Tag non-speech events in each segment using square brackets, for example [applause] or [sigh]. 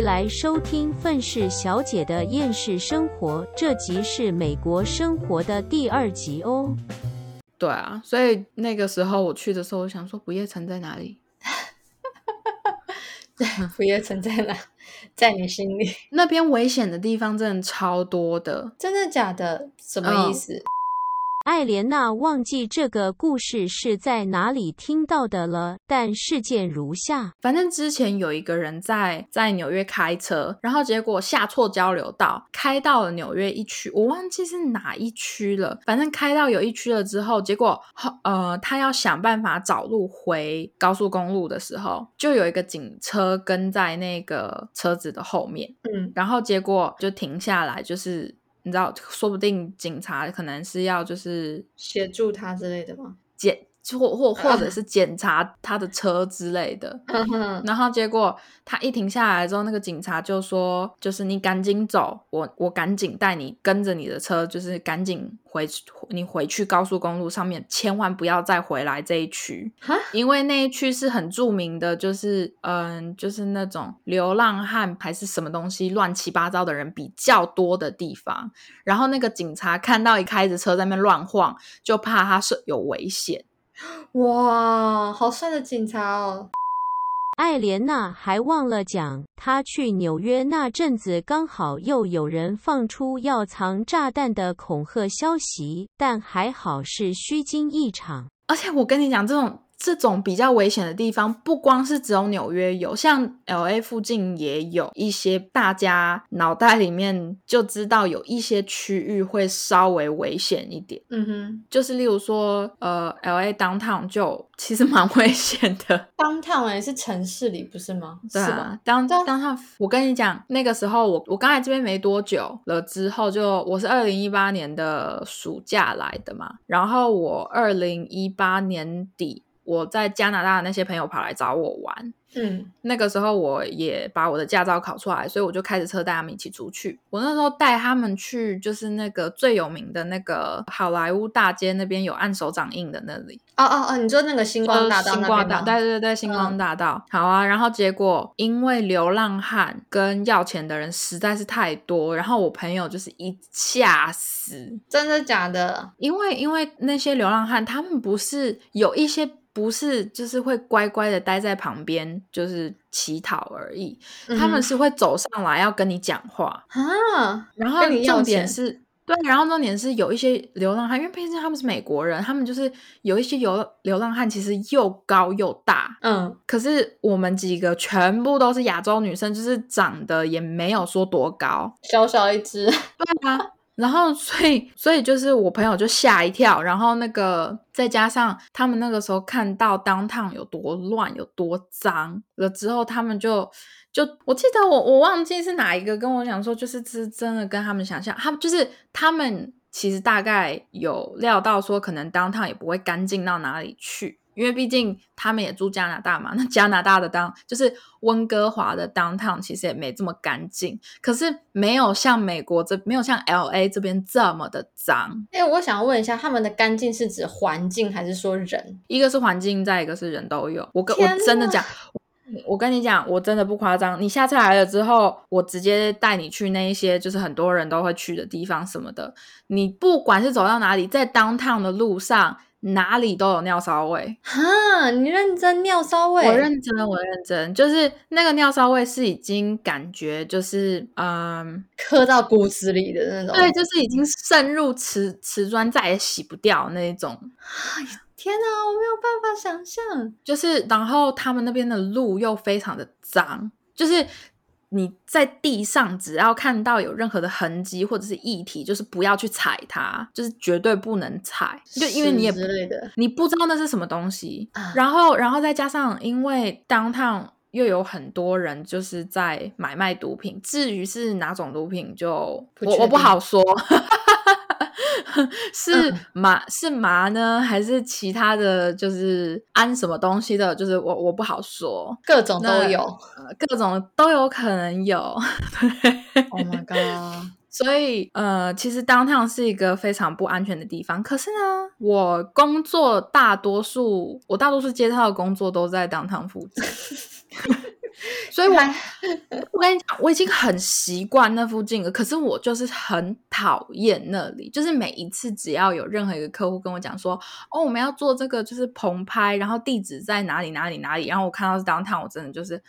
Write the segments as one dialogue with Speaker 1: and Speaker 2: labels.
Speaker 1: 回来收听愤世小姐的厌世生活，这集是美国生活的第二集哦。
Speaker 2: 对啊，所以那个时候我去的时候，我想说不夜城在哪里？[laughs]
Speaker 3: 对，不夜城在哪？[laughs] 在你心里？
Speaker 2: 那边危险的地方真的超多的，
Speaker 3: 真的假的？什么意思？
Speaker 1: 艾莲娜忘记这个故事是在哪里听到的了，但事件如下：
Speaker 2: 反正之前有一个人在在纽约开车，然后结果下错交流道，开到了纽约一区，我忘记是哪一区了。反正开到有一区了之后，结果呃，他要想办法找路回高速公路的时候，就有一个警车跟在那个车子的后面，
Speaker 3: 嗯，
Speaker 2: 然后结果就停下来，就是。你知道，说不定警察可能是要就是
Speaker 3: 协助他之类的吗？
Speaker 2: 检或或或者是检查他的车之类的。然后结果他一停下来之后，那个警察就说：“就是你赶紧走，我我赶紧带你跟着你的车，就是赶紧回你回去高速公路上面，千万不要再回来这一区，因为那一区是很著名的，就是嗯，就是那种流浪汉还是什么东西乱七八糟的人比较多的地方。然后那个警察看到一开着车在那乱晃，就怕他是有危险。”
Speaker 3: 哇，好帅的警察哦！
Speaker 1: 艾莲娜还忘了讲，她去纽约那阵子刚好又有人放出要藏炸弹的恐吓消息，但还好是虚惊一场。
Speaker 2: 而且我跟你讲，这种。这种比较危险的地方，不光是只有纽约有，像 L A 附近也有一些，大家脑袋里面就知道有一些区域会稍微危险一点。
Speaker 3: 嗯哼，
Speaker 2: 就是例如说，呃，L A downtown 就其实蛮危险的。[laughs]
Speaker 3: downtown 也是城市里不是吗？
Speaker 2: 对啊，down downtown，我跟你讲，那个时候我我刚来这边没多久了之后，就我是二零一八年的暑假来的嘛，然后我二零一八年底。我在加拿大的那些朋友跑来找我玩，
Speaker 3: 嗯，
Speaker 2: 那个时候我也把我的驾照考出来，所以我就开着车带他们一起出去。我那时候带他们去，就是那个最有名的那个好莱坞大街那边有按手掌印的那里。
Speaker 3: 哦哦哦，你说那个星光大道
Speaker 2: 星光大，对对对，星光大道。好啊，然后结果因为流浪汉跟要钱的人实在是太多，然后我朋友就是一吓死，
Speaker 3: 真的假的？
Speaker 2: 因为因为那些流浪汉他们不是有一些。不是，就是会乖乖的待在旁边，就是乞讨而已。他们是会走上来要跟你讲话
Speaker 3: 啊。
Speaker 2: 然后重点是，对，然后重点是有一些流浪汉，因为毕竟他们是美国人，他们就是有一些流流浪汉，其实又高又大，
Speaker 3: 嗯。
Speaker 2: 可是我们几个全部都是亚洲女生，就是长得也没有说多高，
Speaker 3: 小小一只。
Speaker 2: 对啊。然后，所以，所以就是我朋友就吓一跳，然后那个再加上他们那个时候看到当趟有多乱、有多脏了之后，他们就就我记得我我忘记是哪一个跟我讲说，就是是真的跟他们想象，他们就是他们其实大概有料到说，可能当趟也不会干净到哪里去。因为毕竟他们也住加拿大嘛，那加拿大的当就是温哥华的 downtown 其实也没这么干净，可是没有像美国这没有像 L A 这边这么的脏。
Speaker 3: 哎，我想问一下，他们的干净是指环境还是说人？
Speaker 2: 一个是环境，再一个是人都有。我跟我真的讲，我跟你讲，我真的不夸张。你下次来了之后，我直接带你去那一些就是很多人都会去的地方什么的。你不管是走到哪里，在 downtown 的路上。哪里都有尿骚味
Speaker 3: 哈！你认真尿骚味？
Speaker 2: 我认真，我认真，就是那个尿骚味是已经感觉就是嗯，
Speaker 3: 刻到骨子里的那种。
Speaker 2: 对，就是已经渗入瓷瓷砖，再也洗不掉那种。
Speaker 3: 哎天哪，我没有办法想象。
Speaker 2: 就是，然后他们那边的路又非常的脏，就是。你在地上只要看到有任何的痕迹或者是液体，就是不要去踩它，就是绝对不能踩，就因为你也你不知道那是什么东西。然后，然后再加上因为当趟又有很多人就是在买卖毒品，至于是哪种毒品，就我我不好说。[laughs] 是麻是麻呢，还是其他的就是安什么东西的？就是我我不好说，
Speaker 3: 各种都有，
Speaker 2: 各种都有可能有。
Speaker 3: Oh my god！[laughs]
Speaker 2: 所以呃，其实当趟是一个非常不安全的地方。可是呢，我工作大多数，我大多数接到的工作都在当趟附近。[laughs] 所以我我跟你讲，我已经很习惯那附近了，可是我就是很讨厌那里。就是每一次只要有任何一个客户跟我讲说，哦，我们要做这个就是棚拍，然后地址在哪里哪里哪里，然后我看到是 downtown，我真的就是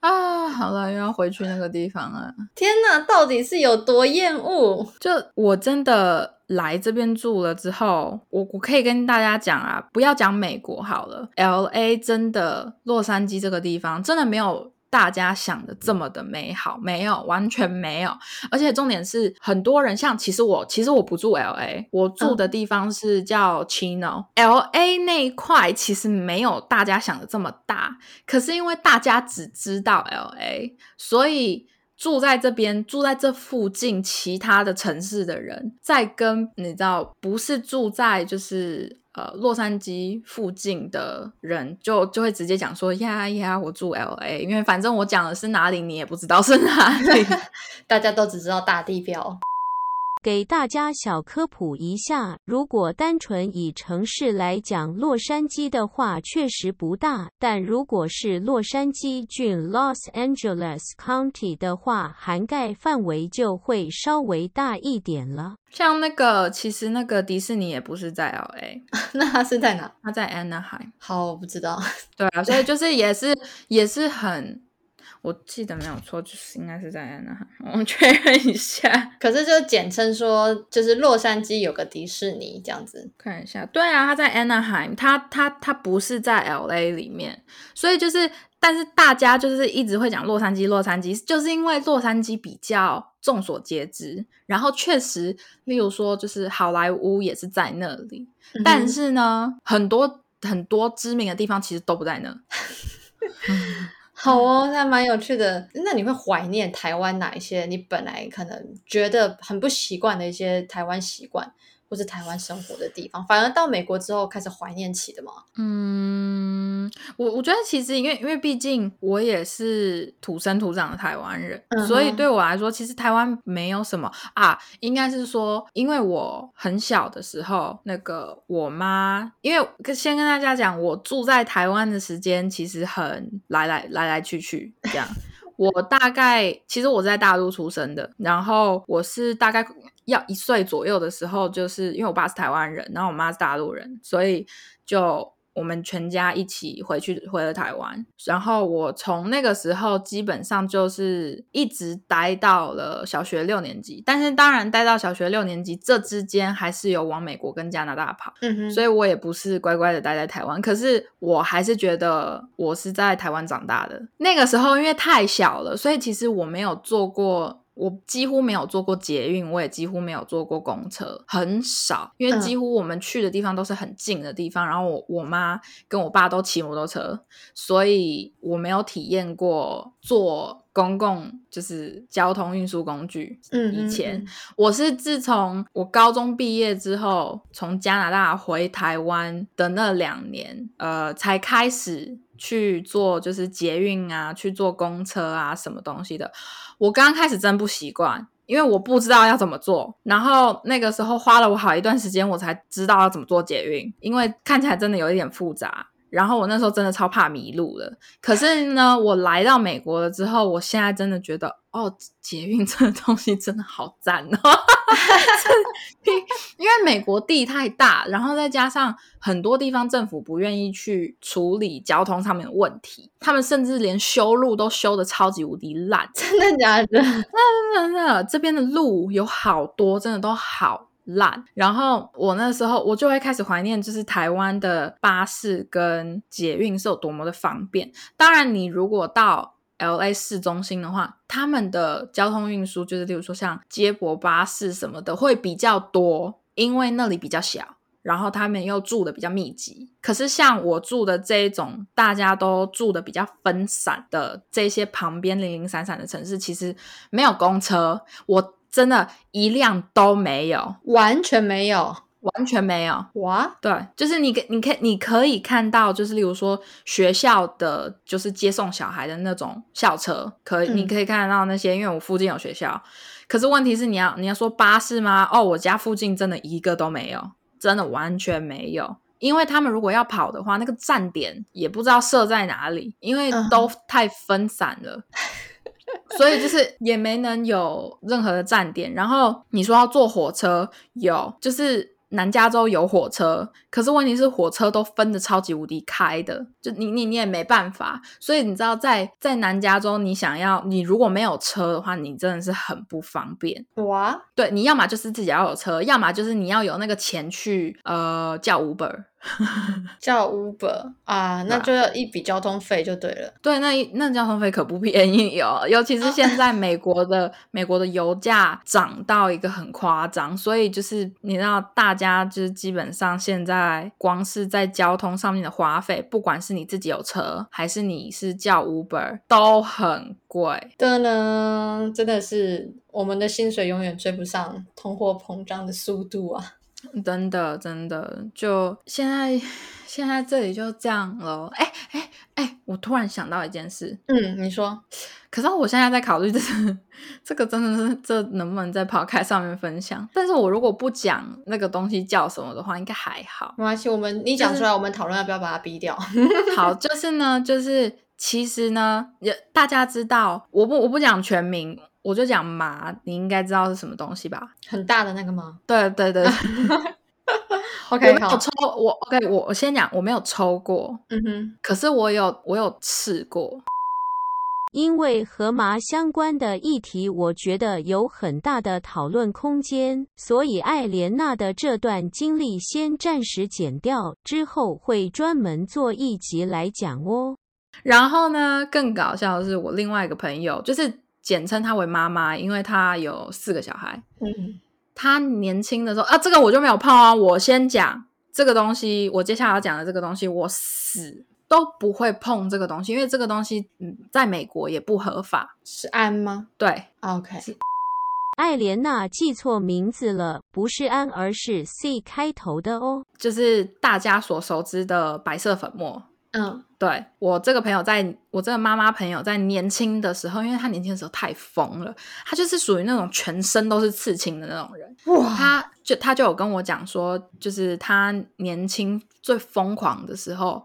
Speaker 2: 啊，好了，又要回去那个地方了。
Speaker 3: 天哪，到底是有多厌恶？
Speaker 2: 就我真的来这边住了之后，我我可以跟大家讲啊，不要讲美国好了，L A 真的洛杉矶这个地方真的没有。大家想的这么的美好，没有，完全没有。而且重点是，很多人像，其实我，其实我不住 L A，我住的地方是叫 Chino。L A 那一块其实没有大家想的这么大，可是因为大家只知道 L A，所以住在这边，住在这附近其他的城市的人，在跟你知道，不是住在就是。呃，洛杉矶附近的人就就会直接讲说呀呀，我住 L A，因为反正我讲的是哪里，你也不知道是哪里，[laughs]
Speaker 3: 大家都只知道大地标。
Speaker 1: 给大家小科普一下，如果单纯以城市来讲，洛杉矶的话确实不大；但如果是洛杉矶郡 （Los Angeles County） 的话，涵盖范围就会稍微大一点了。
Speaker 2: 像那个，其实那个迪士尼也不是在 L A，[laughs]
Speaker 3: 那它是在哪？
Speaker 2: 它在 Anaheim。
Speaker 3: 好，我不知道。
Speaker 2: 对啊，所以就是也是也是很。我记得没有错，就是应该是在安那，我确认一下。[laughs]
Speaker 3: 可是就简称说，就是洛杉矶有个迪士尼这样子。
Speaker 2: 看一下，对啊，他在 Anaheim，它它它不是在 L A 里面，所以就是，但是大家就是一直会讲洛杉矶，洛杉矶，就是因为洛杉矶比较众所皆知，然后确实，例如说就是好莱坞也是在那里，但是呢，很多很多知名的地方其实都不在那。[laughs]
Speaker 3: 好哦，那蛮有趣的。那你会怀念台湾哪一些？你本来可能觉得很不习惯的一些台湾习惯？或是台湾生活的地方，反而到美国之后开始怀念起的吗？
Speaker 2: 嗯，我我觉得其实因为因为毕竟我也是土生土长的台湾人，所以对我来说，其实台湾没有什么啊，应该是说，因为我很小的时候，那个我妈，因为先跟大家讲，我住在台湾的时间其实很来来来来去去这样。[laughs] 我大概其实我在大陆出生的，然后我是大概。要一岁左右的时候，就是因为我爸是台湾人，然后我妈是大陆人，所以就我们全家一起回去回了台湾。然后我从那个时候基本上就是一直待到了小学六年级，但是当然待到小学六年级这之间还是有往美国跟加拿大跑，所以我也不是乖乖的待在台湾。可是我还是觉得我是在台湾长大的。那个时候因为太小了，所以其实我没有做过。我几乎没有坐过捷运，我也几乎没有坐过公车，很少，因为几乎我们去的地方都是很近的地方。然后我我妈跟我爸都骑摩托车，所以我没有体验过坐公共就是交通运输工具。嗯，以前我是自从我高中毕业之后，从加拿大回台湾的那两年，呃，才开始。去做就是捷运啊，去坐公车啊，什么东西的。我刚开始真不习惯，因为我不知道要怎么做。然后那个时候花了我好一段时间，我才知道要怎么做捷运，因为看起来真的有一点复杂。然后我那时候真的超怕迷路了。可是呢，我来到美国了之后，我现在真的觉得。哦，捷运这个东西真的好赞哦！[laughs] [laughs] [laughs] 因为美国地太大，然后再加上很多地方政府不愿意去处理交通上面的问题，他们甚至连修路都修的超级无敌烂。
Speaker 3: 真的假 [laughs] 的？
Speaker 2: 真的，这边的路有好多，真的都好烂。然后我那时候我就会开始怀念，就是台湾的巴士跟捷运是有多么的方便。当然，你如果到 L A 市中心的话，他们的交通运输就是，例如说像接驳巴士什么的会比较多，因为那里比较小，然后他们又住的比较密集。可是像我住的这一种，大家都住的比较分散的这些旁边零零散散的城市，其实没有公车，我真的一辆都没有，
Speaker 3: 完全没有。
Speaker 2: 完全没有
Speaker 3: 哇，
Speaker 2: 对，就是你可你可你可以看到，就是例如说学校的，就是接送小孩的那种校车，可以你可以看得到那些，因为我附近有学校。可是问题是，你要你要说巴士吗？哦，我家附近真的一个都没有，真的完全没有。因为他们如果要跑的话，那个站点也不知道设在哪里，因为
Speaker 3: 嗯
Speaker 2: 都太分散了。所以就是也没能有任何的站点。然后你说要坐火车，有就是南加州有火车，可是问题是火车都分的超级无敌开的，就你你你也没办法。所以你知道在在南加州，你想要你如果没有车的话，你真的是很不方便。
Speaker 3: 哇，
Speaker 2: 对，你要么就是自己要有车，要么就是你要有那个钱去呃叫 Uber。[laughs]
Speaker 3: 叫 Uber 啊，那就要一笔交通费就对了。
Speaker 2: 对，那一那交通费可不便宜哦，尤其是现在美国的美国的油价涨到一个很夸张，所以就是你知道，大家就是基本上现在光是在交通上面的花费，不管是你自己有车，还是你是叫 Uber，都很贵。
Speaker 3: 的呢，真的是我们的薪水永远追不上通货膨胀的速度啊！
Speaker 2: 真的，真的，就现在，现在这里就这样了。哎哎哎，我突然想到一件事，
Speaker 3: 嗯，你说
Speaker 2: 可是我现在在考虑，这是这个真的是这能不能在 podcast 上面分享？但是我如果不讲那个东西叫什么的话，应该还好。
Speaker 3: 没关系，我们你讲出来，我们讨论要不要把它逼掉。
Speaker 2: 好，就是呢，就是其实呢，也大家知道，我不我不讲全名，我就讲麻，你应该知道是什么东西吧？
Speaker 3: 很大的那个吗 [laughs]
Speaker 2: 对对对？[laughs]
Speaker 3: OK，
Speaker 2: 没有
Speaker 3: 好，
Speaker 2: 抽，我 OK，我我先讲，我没有抽过，
Speaker 3: 嗯哼，
Speaker 2: 可是我有我有试过。
Speaker 1: 因为和麻相关的议题，我觉得有很大的讨论空间，所以艾莲娜的这段经历先暂时剪掉，之后会专门做一集来讲哦。
Speaker 2: 然后呢，更搞笑的是，我另外一个朋友，就是简称她为妈妈，因为她有四个小孩。
Speaker 3: 嗯，
Speaker 2: 她年轻的时候啊，这个我就没有碰啊。我先讲这个东西，我接下来要讲的这个东西，我死都不会碰这个东西，因为这个东西嗯，在美国也不合法。
Speaker 3: 是安吗
Speaker 2: 对
Speaker 3: ，？OK，
Speaker 1: 艾莲娜记错名字了，不是安，而是 C 开头的哦。
Speaker 2: 就是大家所熟知的白色粉末。
Speaker 3: 嗯，
Speaker 2: 对我这个朋友在，我这个妈妈朋友在年轻的时候，因为她年轻的时候太疯了，她就是属于那种全身都是刺青的那种人。
Speaker 3: 哇，
Speaker 2: 她就她就有跟我讲说，就是她年轻最疯狂的时候，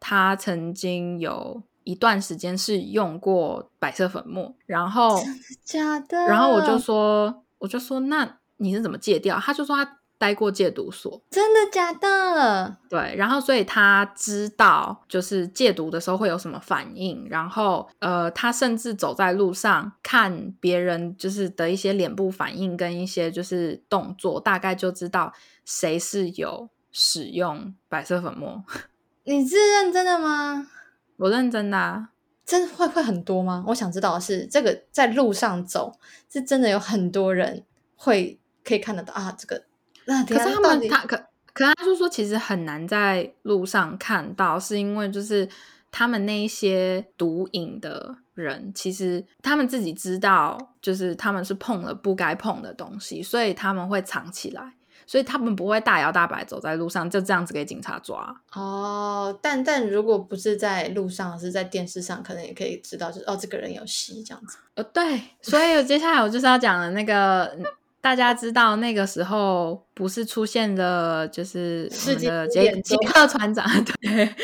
Speaker 2: 她曾经有一段时间是用过白色粉末，然后
Speaker 3: 假的，
Speaker 2: 然后我就说，我就说，那你是怎么戒掉？她就说她待过戒毒所，
Speaker 3: 真的假的？
Speaker 2: 对，然后所以他知道就是戒毒的时候会有什么反应，然后呃，他甚至走在路上看别人就是的一些脸部反应跟一些就是动作，大概就知道谁是有使用白色粉末。[laughs]
Speaker 3: 你是认真的吗？
Speaker 2: 我认真的啊，
Speaker 3: 真会会很多吗？我想知道的是，这个在路上走是真的有很多人会可以看得到啊，这个那
Speaker 2: 可是他们他可可他就说其实很难在路上看到，是因为就是他们那一些毒瘾的人，其实他们自己知道，就是他们是碰了不该碰的东西，所以他们会藏起来，所以他们不会大摇大摆走在路上就这样子给警察抓。
Speaker 3: 哦，但但如果不是在路上，是在电视上，可能也可以知道，就是哦，这个人有吸这样子。
Speaker 2: 呃，对，所以接下来我就是要讲的那个。嗯大家知道那个时候不是出现了，就是我们的杰杰克船长，[laughs] 对，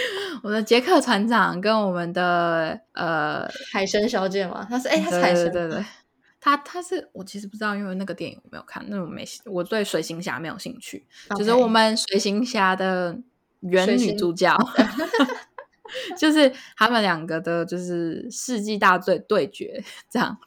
Speaker 2: 我们的杰克船长跟我们的呃
Speaker 3: 海神小姐嘛，她是哎，她是海参，
Speaker 2: 对对他他是我其实不知道，因为那个电影我没有看，那我没我对水行侠没有兴趣。就是我们水行侠的原女主角，[laughs] 就是他们两个的，就是世纪大对对决这样。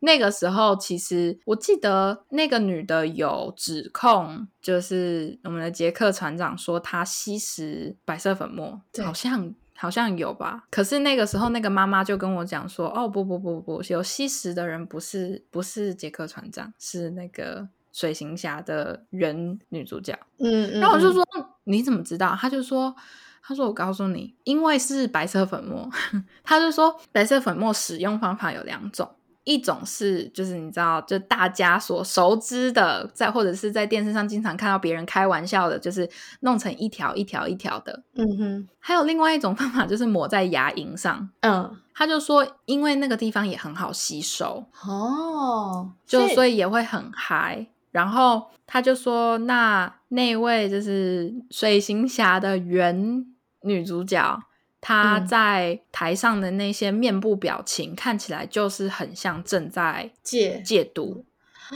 Speaker 2: 那个时候，其实我记得那个女的有指控，就是我们的杰克船长说她吸食白色粉末，好像好像有吧。可是那个时候，那个妈妈就跟我讲说：“哦，不不不不，有吸食的人不是不是杰克船长，是那个水行侠的原女主角。”
Speaker 3: 嗯嗯，嗯
Speaker 2: 然后我就说、你怎么知道？他就说他说我告诉你，因为是白色粉末，[laughs] 他就说白色粉末使用方法有两种。一种是就是你知道，就大家所熟知的，在或者是在电视上经常看到别人开玩笑的，就是弄成一条一条一条的。
Speaker 3: 嗯哼
Speaker 2: 还有另外一种方法，就是抹在牙龈上。
Speaker 3: 嗯
Speaker 2: 他就说，因为那个地方也很好吸收，
Speaker 3: 哦，
Speaker 2: 就所以也会很嗨。然后他就说，那那位就是水行侠的原女主角，她
Speaker 3: 嗯
Speaker 2: 在台上的那些面部表情看起来就是很像正在
Speaker 3: 戒
Speaker 2: 戒毒，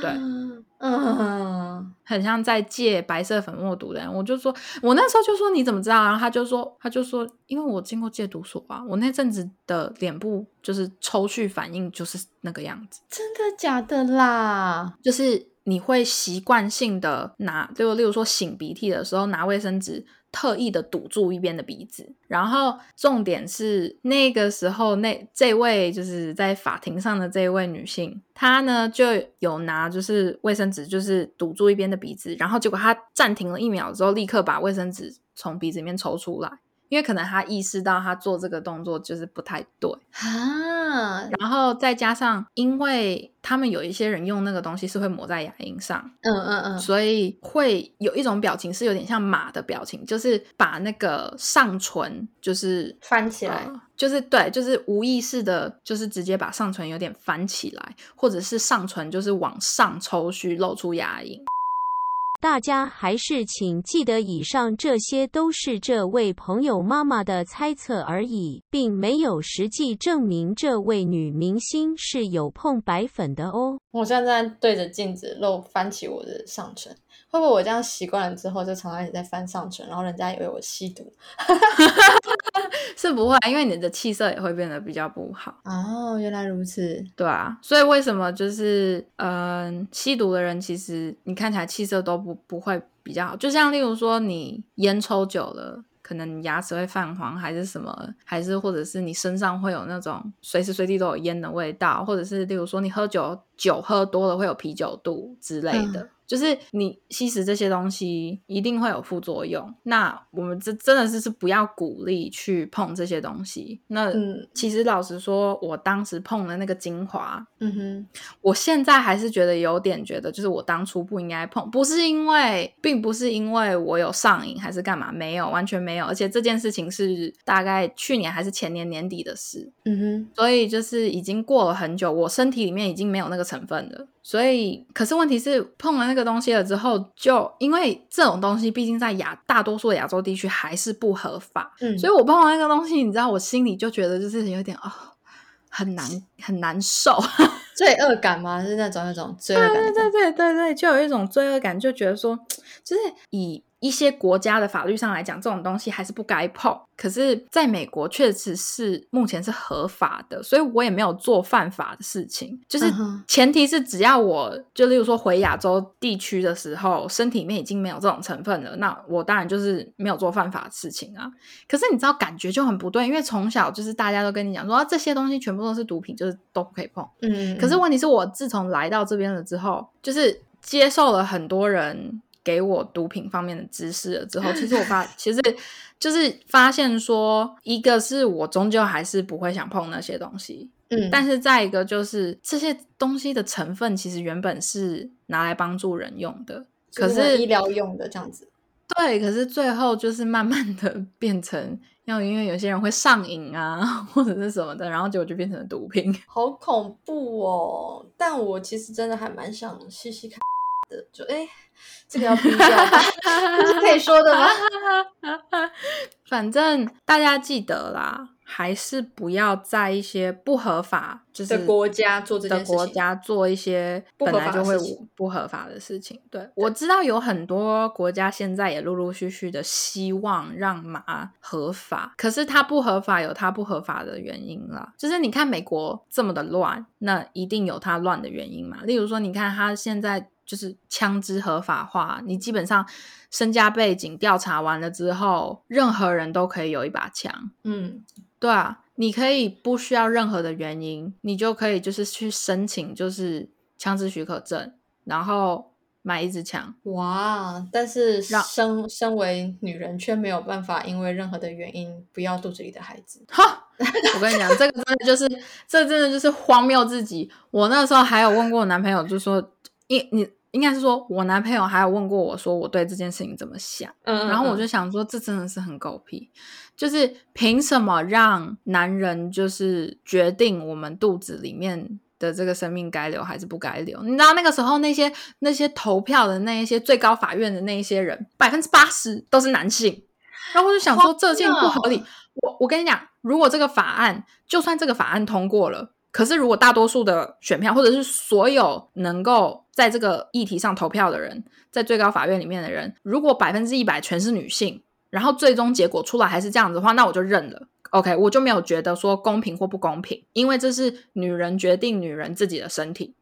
Speaker 2: 对，
Speaker 3: 嗯，
Speaker 2: 很像在戒白色粉末毒的人。我就说，我那时候就说你怎么知道？然后他就说，他就说，因为我经过戒毒所啊，我那阵子的脸部就是抽搐反应就是那个样子。
Speaker 3: 真的假的啦？
Speaker 2: 就是你会习惯性的拿，就例如说擤鼻涕的时候拿卫生纸特意的堵住一边的鼻子，然后重点是那个时候那这位就是在法庭上的这位女性，她呢就有拿就是卫生纸就是堵住一边的鼻子，然后结果她暂停了一秒之后，立刻把卫生纸从鼻子里面抽出来。因为可能他意识到他做这个动作就是不太对，
Speaker 3: 啊，
Speaker 2: 然后再加上，因为他们有一些人用那个东西是会抹在牙龈上，
Speaker 3: 嗯嗯嗯，
Speaker 2: 所以会有一种表情是有点像马的表情，就是把那个上唇就是
Speaker 3: 翻起来，
Speaker 2: 呃就是对，就是无意识的，就是直接把上唇有点翻起来，或者是上唇就是往上抽搐，露出牙龈。
Speaker 1: 大家还是请记得，以上这些都是这位朋友妈妈的猜测而已，并没有实际证明这位女明星是有碰白粉的哦。
Speaker 3: 我现在对着镜子露翻起我的上唇，会不会我这样习惯了之后，就常常一直在翻上唇，然后人家以为我吸毒？[laughs]
Speaker 2: 是不会，因为你的气色也会变得比较不好。
Speaker 3: 哦，原来如此。
Speaker 2: 对啊，所以为什么就是嗯、吸毒的人其实你看起来气色都不不会比较好，就像例如说你烟抽久了。可能你牙齿会泛黄，还是什么，还是或者是你身上会有那种随时随地都有烟的味道，或者是例如说你喝酒酒喝多了会有啤酒肚之类的，就是你吸食这些东西一定会有副作用。那我们这真的是是不要鼓励去碰这些东西。那
Speaker 3: 嗯
Speaker 2: 其实老实说，我当时碰的那个精华，
Speaker 3: 嗯哼，
Speaker 2: 我现在还是觉得有点觉得，就是我当初不应该碰，不是因为，并不是因为我有上瘾还是干嘛，没有，完全没有。而且这件事情是大概去年还是前年年底的事，
Speaker 3: 嗯哼，
Speaker 2: 所以就是已经过了很久，我身体里面已经没有那个成分的。所以，可是问题是碰了那个东西了之后，就因为这种东西毕竟在亚大多数的亚洲地区还是不合法，
Speaker 3: 嗯，
Speaker 2: 所以我碰了那个东西，你知道，我心里就觉得就是有点哦，很难很难受。[laughs]
Speaker 3: 罪恶感吗？是那种那种罪恶感
Speaker 2: 对
Speaker 3: 的感觉。
Speaker 2: 对对对对，就有一种罪恶感，就觉得说，就是以一些国家的法律上来讲，这种东西还是不该碰。可是，在美国确实是目前是合法的，所以我也没有做犯法的事情。就是前提是，只要我就例如说回亚洲地区的时候，身体里面已经没有这种成分了，那我当然就是没有做犯法的事情啊。可是你知道，感觉就很不对，因为从小就是大家都跟你讲说、啊这些东西全部都是毒品，就是都不可以碰。
Speaker 3: 嗯，
Speaker 2: 可是问题是我自从来到这边了之后，就是接受了很多人给我毒品方面的知识了之后，其实我发，其实就是发现说，一个是我终究还是不会想碰那些东西，
Speaker 3: 嗯，
Speaker 2: 但是再一个就是这些东西的成分其实原本是拿来帮助人用的，可
Speaker 3: 是医疗用的这样子。
Speaker 2: 对，可是最后就是慢慢的变成要因为有些人会上瘾啊，[laughs] 或者是什么的，然后结果就变成了毒品。
Speaker 3: 好恐怖哦！但我其实真的还蛮想试试看的，就哎，这个要逼掉吗，这是可以说的吗？[laughs]
Speaker 2: 反正大家记得啦，还是不要在一些不合法就是
Speaker 3: 的国家做这件
Speaker 2: 的
Speaker 3: 事情
Speaker 2: 国家做一些
Speaker 3: 不合法
Speaker 2: 本来就会
Speaker 3: 的事情
Speaker 2: 不合法的事情。对我知道有很多国家现在也陆陆续续的希望让马合法，可是它不合法有它不合法的原因啦。就是你看美国这么的乱，那一定有它乱的原因嘛。例如说，你看它现在。就是枪支合法化，你基本上身家背景调查完了之后，任何人都可以有一把枪。
Speaker 3: 嗯，
Speaker 2: 对啊，你可以不需要任何的原因，你就可以就是去申请就是枪支许可证，然后买一支枪。
Speaker 3: 哇！但是
Speaker 2: 让
Speaker 3: 身身为女人却没有办法因为任何的原因不要肚子里的孩子。
Speaker 2: 哈，我跟你讲，这个真的就是，这真的就是荒谬至极。我那时候还有问过我男朋友，就说，因你应该是说我男朋友还有问过我说，我对这件事情怎么想。
Speaker 3: 嗯
Speaker 2: 然后我就想说，这真的是很狗屁，就是凭什么让男人就是决定我们肚子里面的这个生命该留还是不该留？你知道那个时候那些那些投票的那一些最高法院的那一些人，百分之八十都是男性。然后我就想说，这件不合理。我我跟你讲，如果这个法案，就算这个法案通过了，可是如果大多数的选票，或者是所有能够在这个议题上投票的人，在最高法院里面的人，如果百分之一百全是女性，然后最终结果出来还是这样子的话，那我就认了。OK，我就没有觉得说公平或不公平，因为这是女人决定女人自己的身体。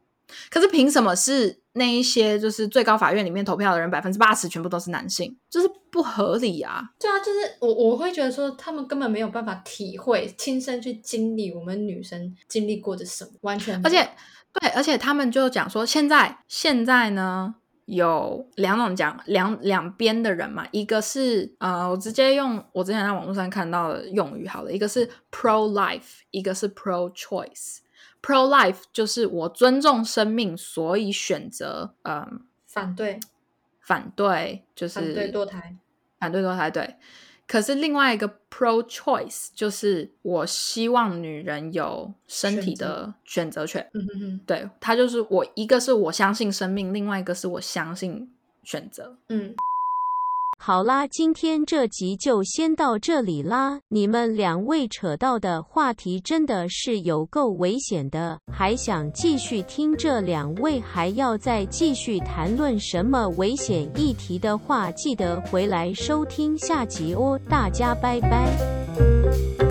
Speaker 2: 可是凭什么是那一些就是最高法院里面投票的人百分之八十全部都是男性，就是不合理啊？
Speaker 3: 对啊，就是我我会觉得说他们根本没有办法体会亲身去经历我们女生经历过的什么，完全
Speaker 2: 而且对，而且他们就讲说现在现在呢。有两种讲两两边的人嘛，一个是呃，我直接用我之前在网络上看到的用语好了，一个是 pro life，一个是 pro choice。Pro life 就是我尊重生命，所以选择嗯
Speaker 3: 反对
Speaker 2: 反对就是
Speaker 3: 反对堕胎，
Speaker 2: 反对堕胎对。可是另外一个 pro choice 就是我希望女人有身体的选择权。
Speaker 3: 嗯哼哼，
Speaker 2: 对，他就是我一个是我相信生命，另外一个是我相信选择。
Speaker 3: 嗯。
Speaker 1: 好啦，今天这集就先到这里啦。你们两位扯到的话题真的是有够危险的，还想继续听这两位还要再继续谈论什么危险议题的话，记得回来收听下集哦。大家拜拜。